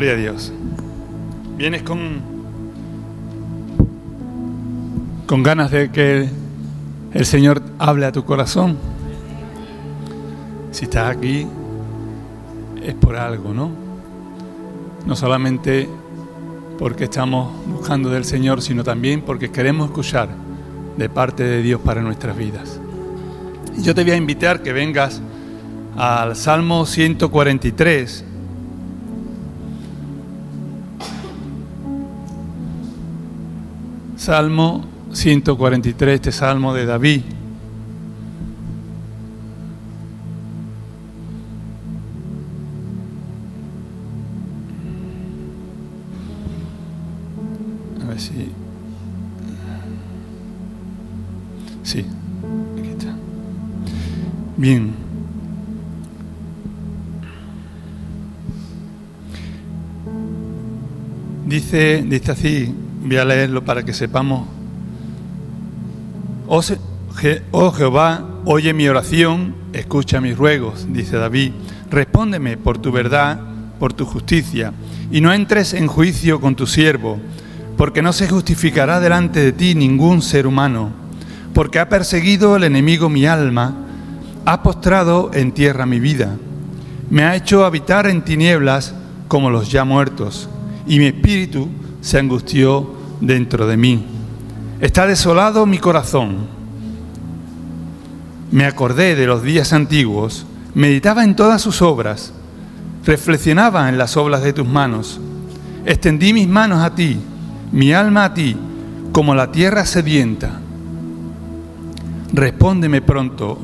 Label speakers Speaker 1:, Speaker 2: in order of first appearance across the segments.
Speaker 1: Gloria a Dios. ¿Vienes con, con ganas de que el Señor hable a tu corazón? Si estás aquí es por algo, ¿no? No solamente porque estamos buscando del Señor, sino también porque queremos escuchar de parte de Dios para nuestras vidas. Y yo te voy a invitar que vengas al Salmo 143. Salmo 143, este salmo de David. A ver si... Sí, aquí está. Bien. Dice, dice así, voy a leerlo para que sepamos. Oh, oh, Jehová, oye mi oración, escucha mis ruegos, dice David. Respóndeme por tu verdad, por tu justicia, y no entres en juicio con tu siervo, porque no se justificará delante de ti ningún ser humano, porque ha perseguido el enemigo mi alma, ha postrado en tierra mi vida, me ha hecho habitar en tinieblas como los ya muertos y mi espíritu se angustió dentro de mí. Está desolado mi corazón. Me acordé de los días antiguos, meditaba en todas sus obras, reflexionaba en las obras de tus manos. Extendí mis manos a ti, mi alma a ti, como la tierra sedienta. Respóndeme pronto,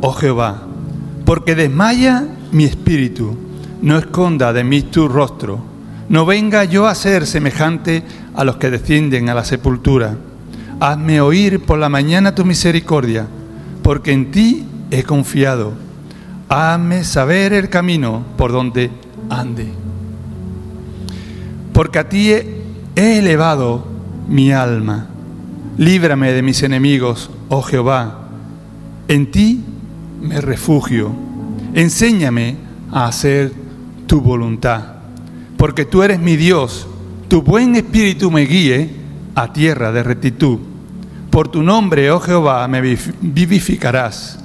Speaker 1: oh Jehová, porque desmaya mi espíritu, no esconda de mí tu rostro no venga yo a ser semejante a los que descienden a la sepultura. Hazme oír por la mañana tu misericordia, porque en ti he confiado. Hazme saber el camino por donde ande. Porque a ti he elevado mi alma. Líbrame de mis enemigos, oh Jehová. En ti me refugio. Enséñame a hacer tu voluntad porque tú eres mi Dios, tu buen espíritu me guíe a tierra de rectitud. Por tu nombre, oh Jehová, me vivificarás.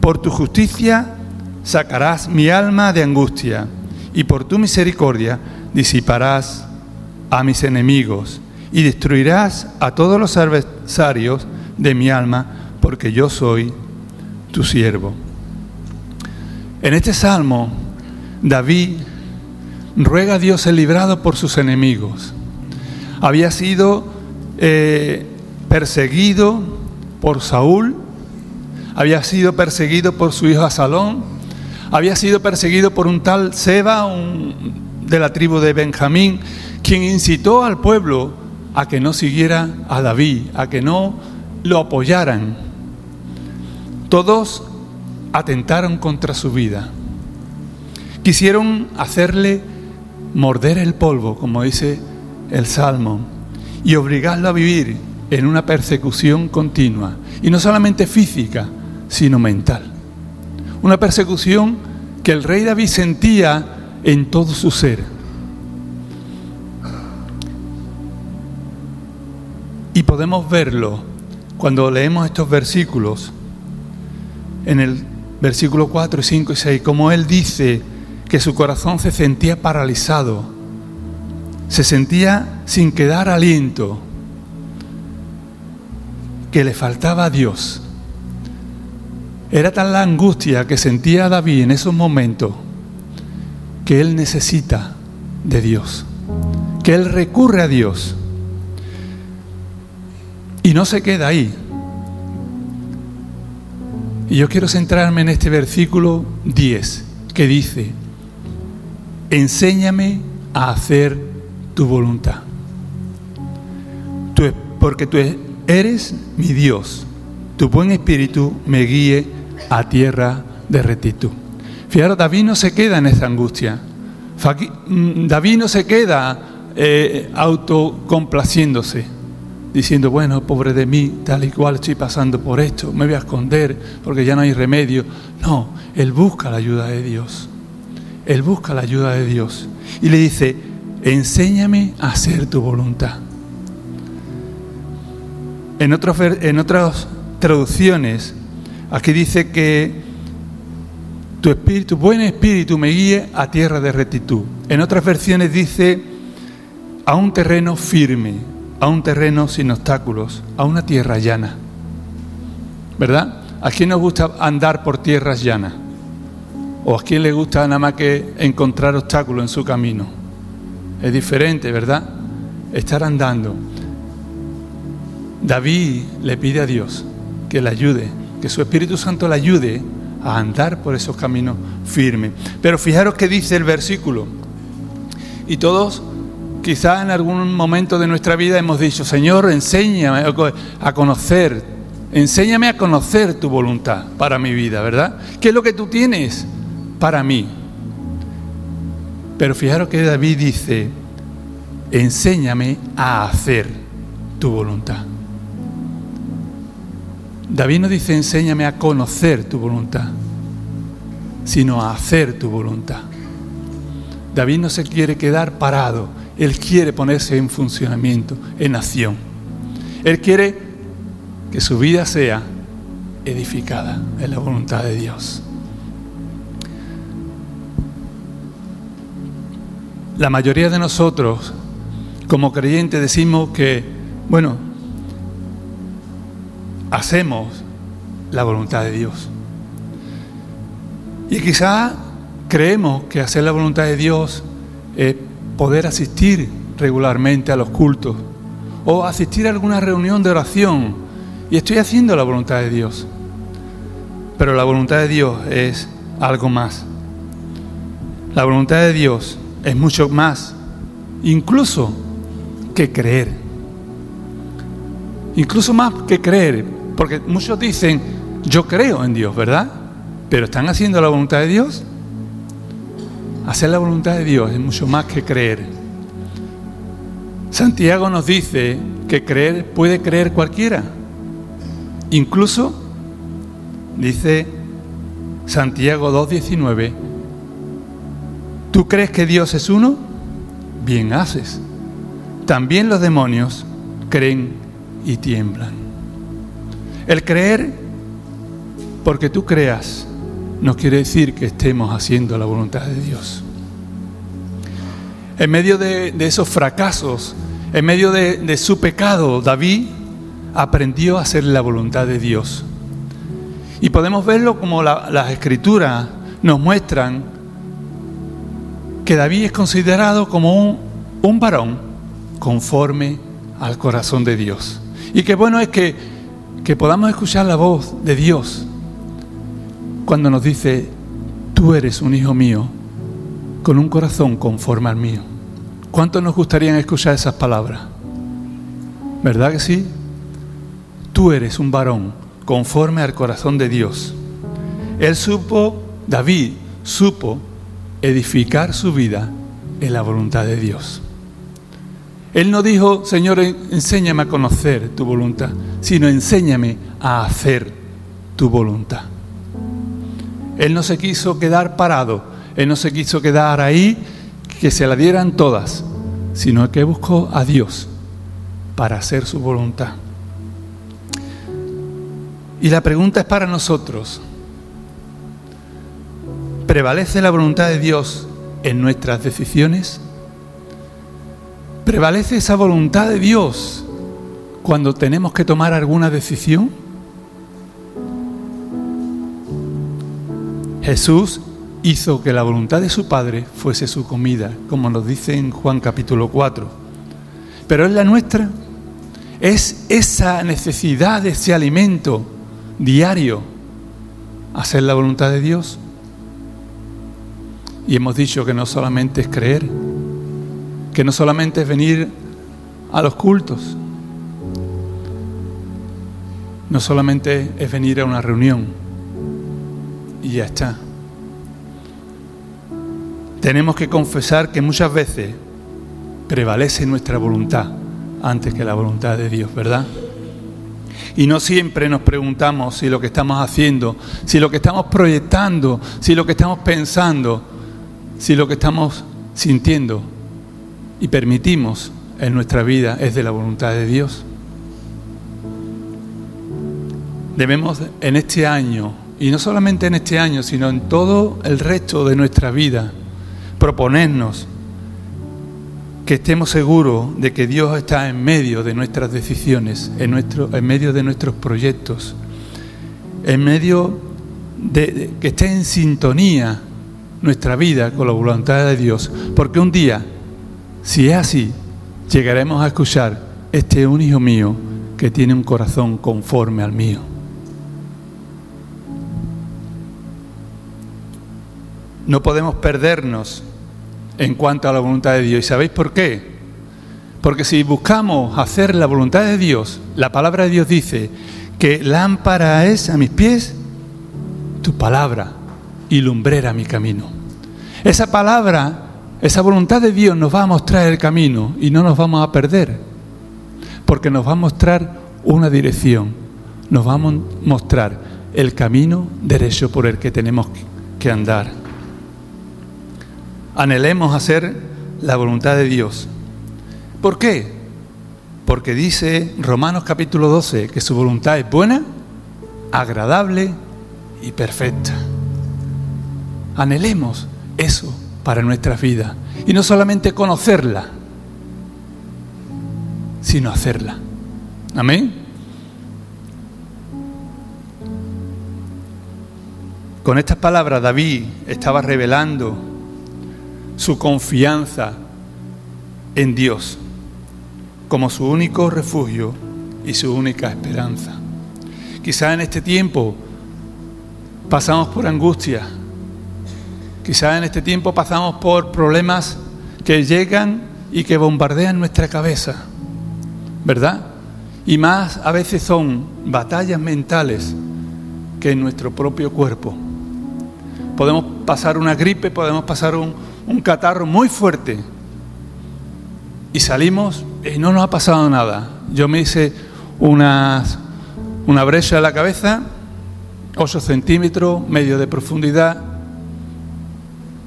Speaker 1: Por tu justicia sacarás mi alma de angustia, y por tu misericordia disiparás a mis enemigos, y destruirás a todos los adversarios de mi alma, porque yo soy tu siervo. En este salmo, David ruega a Dios el librado por sus enemigos. Había sido eh, perseguido por Saúl, había sido perseguido por su hijo Asalón, había sido perseguido por un tal Seba, de la tribu de Benjamín, quien incitó al pueblo a que no siguiera a David, a que no lo apoyaran. Todos atentaron contra su vida. Quisieron hacerle morder el polvo, como dice el Salmo, y obligarlo a vivir en una persecución continua, y no solamente física, sino mental. Una persecución que el rey David sentía en todo su ser. Y podemos verlo cuando leemos estos versículos, en el versículo 4, 5 y 6, como él dice, que su corazón se sentía paralizado, se sentía sin quedar aliento, que le faltaba a Dios. Era tal la angustia que sentía David en esos momentos que él necesita de Dios, que él recurre a Dios. Y no se queda ahí. Y yo quiero centrarme en este versículo 10 que dice, enséñame a hacer tu voluntad. porque tú eres mi Dios, tu buen espíritu me guíe a tierra de rectitud. Fijaros, David no se queda en esa angustia. Mm, David no se queda eh, autocomplaciéndose, diciendo, bueno, pobre de mí, tal y cual estoy pasando por esto, me voy a esconder porque ya no hay remedio. No, él busca la ayuda de Dios. Él busca la ayuda de Dios y le dice, enséñame a hacer tu voluntad. En, en otras traducciones, aquí dice que tu espíritu, buen espíritu me guíe a tierra de rectitud. En otras versiones dice a un terreno firme, a un terreno sin obstáculos, a una tierra llana. ¿Verdad? ¿A quién nos gusta andar por tierras llanas? ¿O a quién le gusta nada más que encontrar obstáculos en su camino? Es diferente, ¿verdad? Estar andando. David le pide a Dios que le ayude, que su Espíritu Santo le ayude a andar por esos caminos firmes. Pero fijaros que dice el versículo, y todos quizás en algún momento de nuestra vida hemos dicho, Señor, enséñame a conocer, enséñame a conocer tu voluntad para mi vida, ¿verdad? ¿Qué es lo que tú tienes para mí? Pero fijaros que David dice, enséñame a hacer tu voluntad. David no dice enséñame a conocer tu voluntad, sino a hacer tu voluntad. David no se quiere quedar parado, él quiere ponerse en funcionamiento, en acción. Él quiere que su vida sea edificada en la voluntad de Dios. La mayoría de nosotros, como creyentes, decimos que, bueno, hacemos la voluntad de Dios. Y quizá creemos que hacer la voluntad de Dios es poder asistir regularmente a los cultos o asistir a alguna reunión de oración y estoy haciendo la voluntad de Dios. Pero la voluntad de Dios es algo más. La voluntad de Dios es mucho más, incluso que creer. Incluso más que creer, porque muchos dicen, yo creo en Dios, ¿verdad? Pero ¿están haciendo la voluntad de Dios? Hacer la voluntad de Dios es mucho más que creer. Santiago nos dice que creer puede creer cualquiera. Incluso, dice Santiago 2.19, ¿tú crees que Dios es uno? Bien haces. También los demonios creen y tiemblan. El creer, porque tú creas, no quiere decir que estemos haciendo la voluntad de Dios. En medio de, esos fracasos, en medio de, su pecado, David aprendió a hacer la voluntad de Dios. Y podemos verlo como las escrituras nos muestran que David es considerado como un, un varón conforme al corazón de Dios. Y qué bueno es que que podamos escuchar la voz de Dios cuando nos dice, tú eres un hijo mío con un corazón conforme al mío. ¿Cuántos nos gustaría escuchar esas palabras? ¿Verdad que sí? Tú eres un varón conforme al corazón de Dios. Él supo, David supo edificar su vida en la voluntad de Dios. Él no dijo, Señor, enséñame a conocer tu voluntad, sino enséñame a hacer tu voluntad. Él no se quiso quedar parado, Él no se quiso quedar ahí, que se la dieran todas, sino que buscó a Dios para hacer su voluntad. Y la pregunta es para nosotros. ¿Prevalece la voluntad de Dios en nuestras decisiones? ¿Prevalece esa voluntad de Dios cuando tenemos que tomar alguna decisión? Jesús hizo que la voluntad de su Padre fuese su comida, como nos dice en Juan capítulo 4. Pero es la nuestra. Es esa necesidad de ese alimento diario, hacer la voluntad de Dios. Y hemos dicho que no solamente es creer, que no solamente es venir a los cultos, no solamente es venir a una reunión y ya está. Tenemos que confesar que muchas veces prevalece nuestra voluntad antes que la voluntad de Dios, ¿verdad? Y no siempre nos preguntamos si lo que estamos haciendo, si lo que estamos proyectando, si lo que estamos pensando, si lo que estamos sintiendo y permitimos en nuestra vida es de la voluntad de Dios. Debemos en este año, y no solamente en este año, sino en todo el resto de nuestra vida, proponernos que estemos seguros de que Dios está en medio de nuestras decisiones, en, nuestro, en medio de nuestros proyectos, en medio de, que esté en sintonía nuestra vida con la voluntad de Dios, porque un día, si es así, llegaremos a escuchar, este es un hijo mío que tiene un corazón conforme al mío. No podemos perdernos en cuanto a la voluntad de Dios. ¿Y sabéis por qué? Porque si buscamos hacer la voluntad de Dios, la palabra de Dios dice que lámpara es a mis pies tu palabra y lumbrera mi camino. Esa palabra, esa voluntad de Dios nos va a mostrar el camino y no nos vamos a perder, porque nos va a mostrar una dirección, nos va a mostrar el camino derecho por el que tenemos que andar. Anhelemos hacer la voluntad de Dios. ¿Por qué? Porque dice Romanos capítulo 12 que su voluntad es buena, agradable y perfecta. Anhelemos eso para nuestra vida. Y no solamente conocerla, sino hacerla. Amén. Con estas palabras David estaba revelando su confianza en Dios como su único refugio y su única esperanza. Quizá en este tiempo pasamos por angustia, quizá en este tiempo pasamos por problemas que llegan y que bombardean nuestra cabeza, ¿verdad? Y más a veces son batallas mentales que en nuestro propio cuerpo. Podemos pasar una gripe, podemos pasar un, un catarro muy fuerte y salimos y no nos ha pasado nada. Yo me hice una, una brecha en la cabeza, 8 centímetros, medio de profundidad,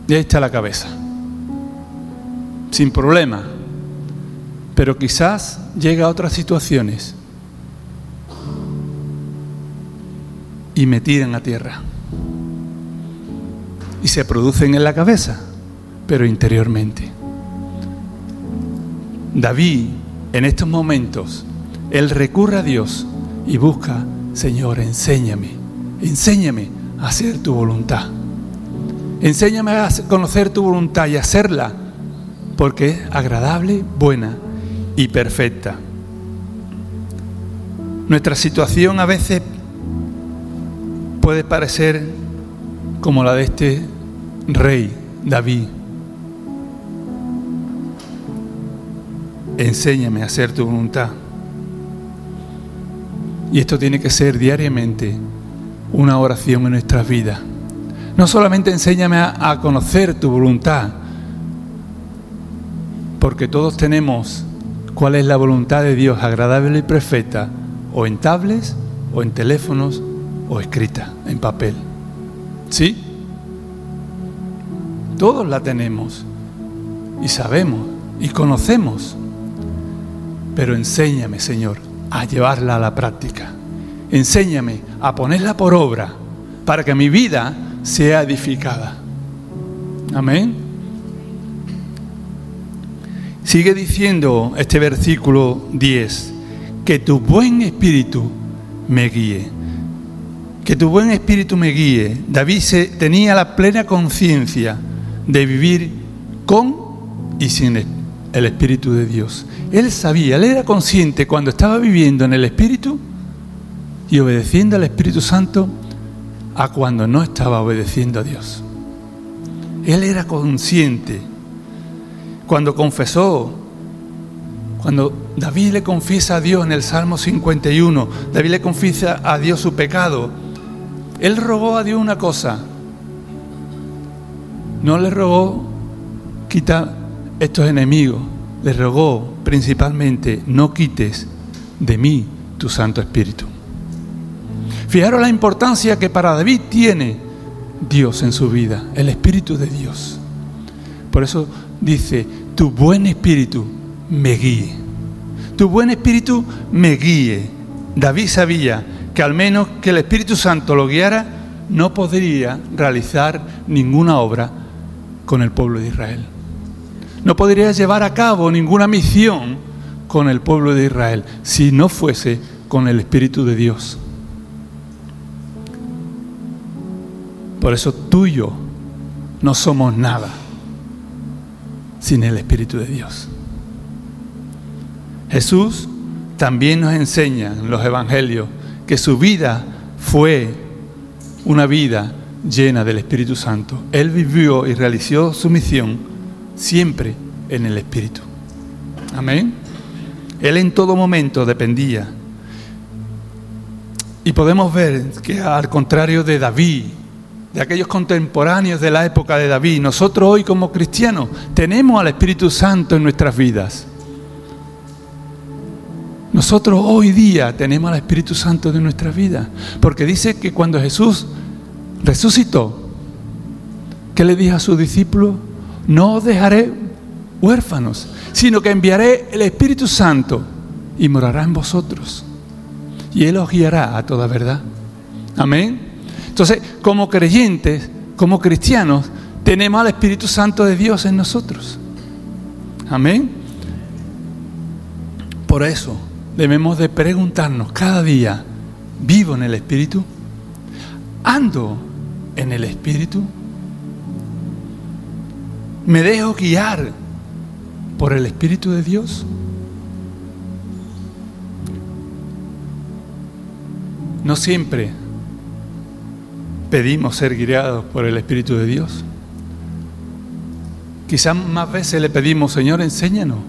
Speaker 1: y ahí está la cabeza. Sin problema. Pero quizás llega a otras situaciones y me tiran a tierra. Y se producen en la cabeza pero interiormente. David, en estos momentos, él recurre a Dios y busca, Señor, enséñame, enséñame a hacer tu voluntad. Enséñame a conocer tu voluntad y hacerla, porque es agradable, buena y perfecta. Nuestra situación a veces puede parecer como la de este rey, David. enséñame a hacer tu voluntad. Y esto tiene que ser diariamente una oración en nuestras vidas. No solamente enséñame a, conocer tu voluntad, porque todos tenemos cuál es la voluntad de Dios agradable y perfecta, o en tablets, o en teléfonos, o escrita en papel. ¿Sí? Todos la tenemos y sabemos y conocemos pero enséñame, Señor, a llevarla a la práctica. Enséñame a ponerla por obra para que mi vida sea edificada. Amén. Sigue diciendo este versículo 10, que tu buen espíritu me guíe. Que tu buen espíritu me guíe. David tenía la plena conciencia de vivir con y sin el Espíritu de Dios. Él sabía, él era consciente cuando estaba viviendo en el Espíritu y obedeciendo al Espíritu Santo a cuando no estaba obedeciendo a Dios. Él era consciente. Cuando confesó, cuando David le confiesa a Dios en el Salmo 51, David le confiesa a Dios su pecado, él rogó a Dios una cosa. No le rogó quita estos enemigos, le rogó principalmente, no quites de mí tu Santo Espíritu. Fijaros la importancia que para David tiene Dios en su vida, el Espíritu de Dios. Por eso dice, tu buen espíritu me guíe. Tu buen espíritu me guíe. David sabía que al menos que el Espíritu Santo lo guiara, no podría realizar ninguna obra con el pueblo de Israel. No podría llevar a cabo ninguna misión con el pueblo de Israel si no fuese con el Espíritu de Dios. Por eso tú y yo no somos nada sin el Espíritu de Dios. Jesús también nos enseña en los Evangelios que su vida fue una vida llena del Espíritu Santo. Él vivió y realizó su misión siempre en el Espíritu. Amén. Él en todo momento dependía. Y podemos ver que al contrario de David, de aquellos contemporáneos de la época de David, nosotros hoy como cristianos tenemos al Espíritu Santo en nuestras vidas. Nosotros hoy día tenemos al Espíritu Santo en nuestras vidas, porque dice que cuando Jesús resucitó, ¿qué le dijo a sus discípulos? No os dejaré huérfanos, sino que enviaré el Espíritu Santo y morará en vosotros. Y Él os guiará a toda verdad. Amén. Entonces, como creyentes, como cristianos, tenemos al Espíritu Santo de Dios en nosotros. Amén. Por eso debemos de preguntarnos cada día, ¿vivo en el Espíritu? ¿Ando en el Espíritu? ¿Me dejo guiar por el Espíritu de Dios? No siempre pedimos ser guiados por el Espíritu de Dios. Quizás más veces le pedimos, Señor, enséñanos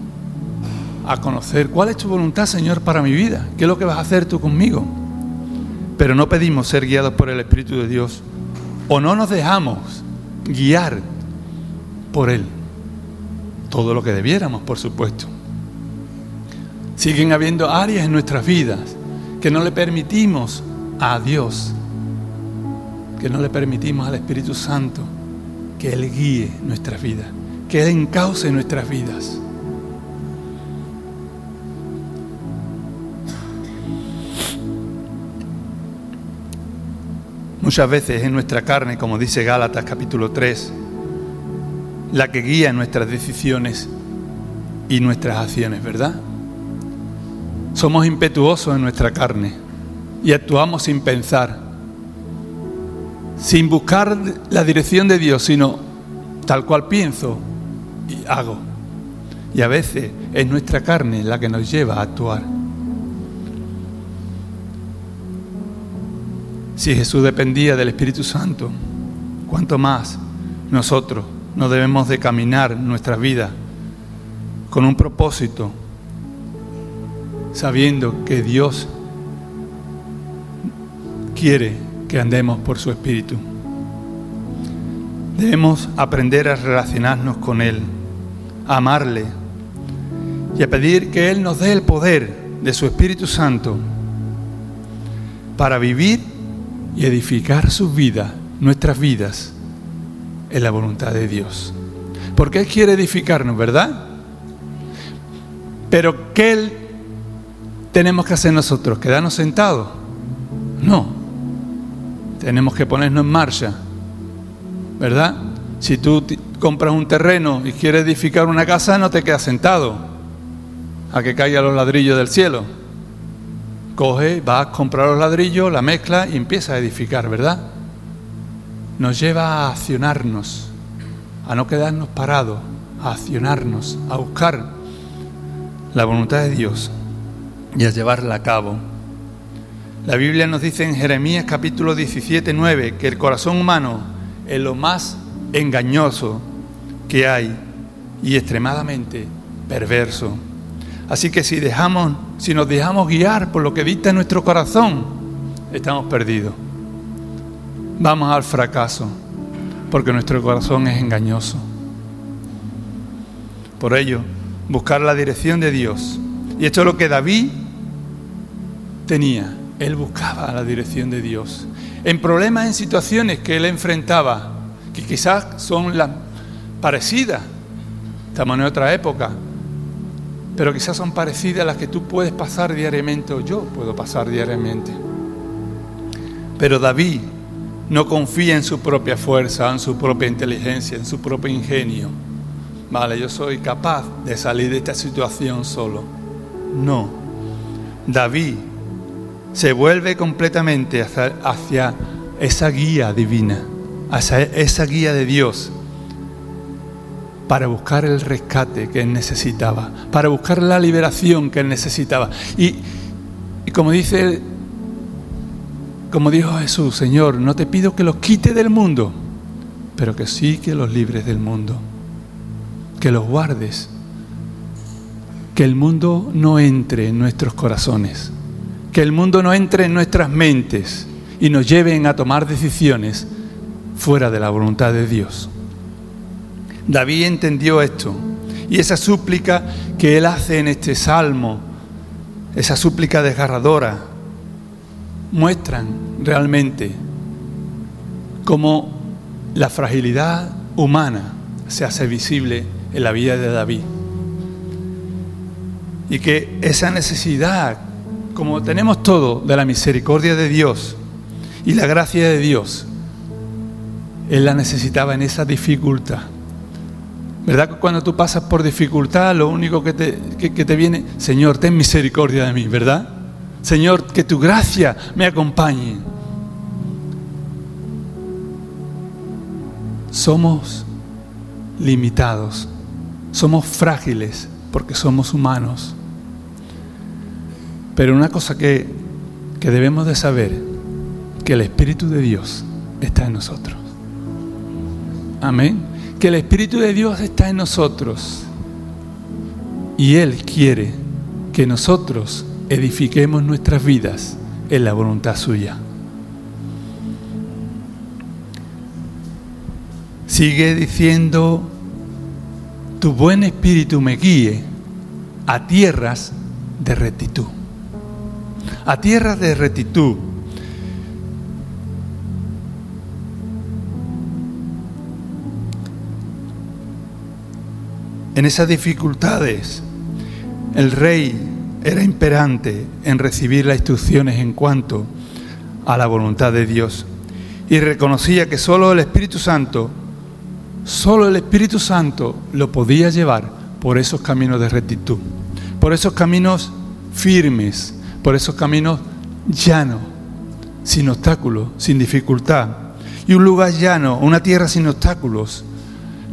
Speaker 1: a conocer cuál es tu voluntad, Señor, para mi vida. ¿Qué es lo que vas a hacer tú conmigo? Pero no pedimos ser guiados por el Espíritu de Dios. O no nos dejamos guiar por Él. Todo lo que debiéramos, por supuesto. Siguen habiendo áreas en nuestras vidas que no le permitimos a Dios que no le permitimos al Espíritu Santo que Él guíe nuestras vidas, que Él encauce nuestras vidas. Muchas veces es nuestra carne, como dice Gálatas capítulo 3, la que guía nuestras decisiones y nuestras acciones, ¿verdad? Somos impetuosos en nuestra carne y actuamos sin pensar sin buscar la dirección de Dios, sino tal cual pienso y hago. Y a veces es nuestra carne la que nos lleva a actuar. Si Jesús dependía del Espíritu Santo, ¿cuánto más nosotros no debemos de caminar nuestra vida con un propósito, sabiendo que Dios quiere que andemos por su Espíritu. Debemos aprender a relacionarnos con Él, a amarle y a pedir que Él nos dé el poder de su Espíritu Santo para vivir y edificar sus vidas, nuestras vidas, en la voluntad de Dios. Porque Él quiere edificarnos, ¿verdad? Pero ¿qué tenemos que hacer nosotros? ¿Quedarnos sentados? No. Tenemos que ponernos en marcha, ¿verdad? Si tú compras un terreno y quieres edificar una casa, no te quedas sentado a que caigan los ladrillos del cielo. Coge, vas a comprar los ladrillos, la mezcla y empieza a edificar, ¿verdad? Nos lleva a accionarnos, a no quedarnos parados, a accionarnos, a buscar la voluntad de Dios y a llevarla a cabo. La Biblia nos dice en Jeremías capítulo 17, 9 que el corazón humano es lo más engañoso que hay y extremadamente perverso. Así que si dejamos, si nos dejamos guiar por lo que dicta nuestro corazón, estamos perdidos. Vamos al fracaso, porque nuestro corazón es engañoso. Por ello, buscar la dirección de Dios. Y esto es lo que David tenía él buscaba la dirección de Dios. En problemas, en situaciones que él enfrentaba, que quizás son las parecidas, estamos en otra época, pero quizás son parecidas a las que tú puedes pasar diariamente o yo puedo pasar diariamente. Pero David no confía en su propia fuerza, en su propia inteligencia, en su propio ingenio. Vale, yo soy capaz de salir de esta situación solo. No. David se vuelve completamente hacia, esa guía divina, hacia esa guía de Dios, para buscar el rescate que él necesitaba, para buscar la liberación que él necesitaba. Y, y como dice como dijo Jesús, Señor, no te pido que los quite del mundo, pero que sí que los libres del mundo, que los guardes, que el mundo no entre en nuestros corazones, que el mundo no entre en nuestras mentes y nos lleven a tomar decisiones fuera de la voluntad de Dios. David entendió esto y esa súplica que él hace en este salmo, esa súplica desgarradora, muestran realmente cómo la fragilidad humana se hace visible en la vida de David. Y que esa necesidad, como tenemos todo, de la misericordia de Dios y la gracia de Dios, Él la necesitaba en esa dificultad. ¿Verdad que cuando tú pasas por dificultad, lo único que te, que te viene, Señor, ten misericordia de mí, ¿verdad? Señor, que tu gracia me acompañe. Somos limitados, somos frágiles porque somos humanos. Pero una cosa que, que debemos de saber, que el Espíritu de Dios está en nosotros. Amén. Que el Espíritu de Dios está en nosotros. Y Él quiere que nosotros edifiquemos nuestras vidas en la voluntad suya. Sigue diciendo, tu buen espíritu me guíe a tierras de rectitud. A tierras de rectitud. En esas dificultades, el rey era imperante en recibir las instrucciones en cuanto a la voluntad de Dios y reconocía que solo el Espíritu Santo, solo el Espíritu Santo lo podía llevar por esos caminos de rectitud, por esos caminos firmes, por esos caminos llanos, sin obstáculos, sin dificultad. Y un lugar llano, una tierra sin obstáculos,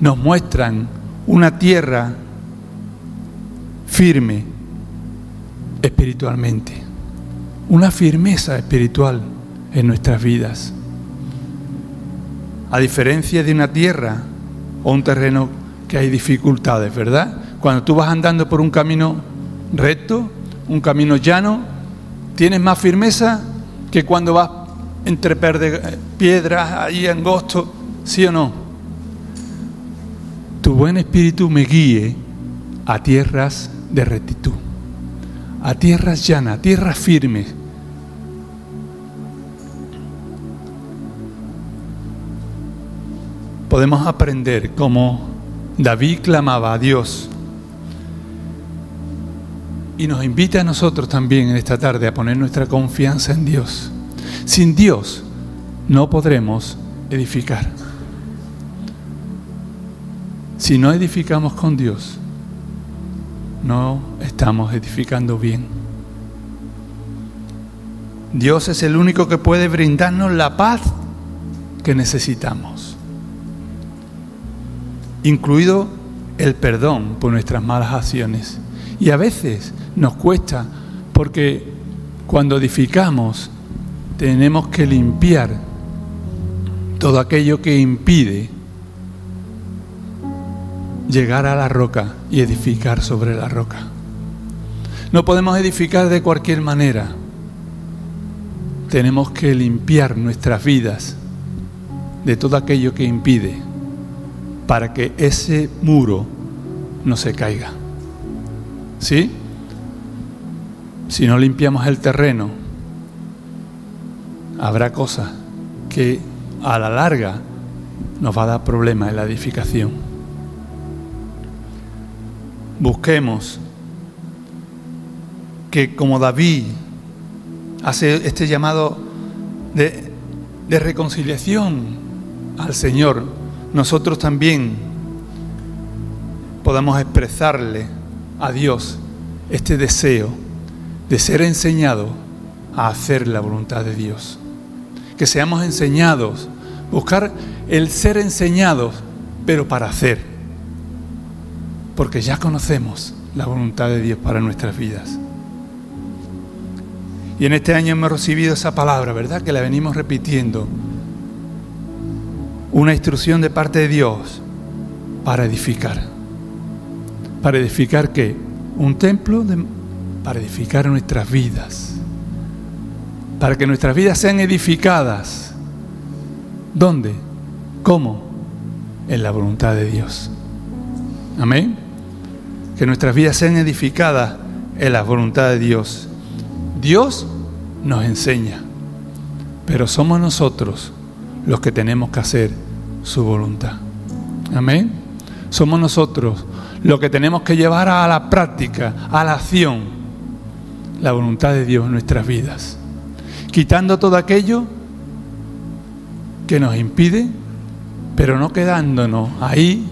Speaker 1: nos muestran una tierra firme, espiritualmente, una firmeza espiritual en nuestras vidas. A diferencia de una tierra o un terreno que hay dificultades, ¿verdad? Cuando tú vas andando por un camino recto, un camino llano, tienes más firmeza que cuando vas entre piedras ahí angosto, ¿sí o no? Tu buen espíritu me guíe a tierras de rectitud a tierras llanas, tierras firmes. Podemos aprender cómo David clamaba a Dios y nos invita a nosotros también en esta tarde a poner nuestra confianza en Dios. Sin Dios no podremos edificar. Si no edificamos con Dios, no estamos edificando bien. Dios es el único que puede brindarnos la paz que necesitamos, incluido el perdón por nuestras malas acciones. Y a veces nos cuesta porque cuando edificamos tenemos que limpiar todo aquello que impide llegar a la roca y edificar sobre la roca. No podemos edificar de cualquier manera. Tenemos que limpiar nuestras vidas de todo aquello que impide para que ese muro no se caiga. ¿Sí? Si no limpiamos el terreno, habrá cosas que a la larga nos va a dar problemas en la edificación. busquemos que como David hace este llamado de, de reconciliación al Señor, nosotros también podamos expresarle a Dios este deseo de ser enseñado a hacer la voluntad de Dios. Que seamos enseñados, buscar el ser enseñados, pero para hacer. Porque ya conocemos la voluntad de Dios para nuestras vidas. Y en este año hemos recibido esa palabra, ¿verdad? Que la venimos repitiendo. Una instrucción de parte de Dios para edificar. ¿Para edificar qué? Un templo para edificar nuestras vidas. Para que nuestras vidas sean edificadas. ¿Dónde? ¿Cómo? En la voluntad de Dios. Amén. Que nuestras vidas sean edificadas en la voluntad de Dios. Dios nos enseña, pero somos nosotros los que tenemos que hacer su voluntad. Amén. Somos nosotros los que tenemos que llevar a la práctica, a la acción, la voluntad de Dios en nuestras vidas. Quitando todo aquello que nos impide, pero no quedándonos ahí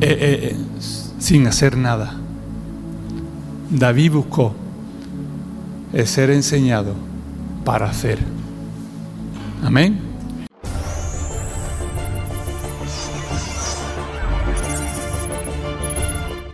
Speaker 1: eh, eh, eh, sin hacer nada. David buscó el ser enseñado para hacer. Amén.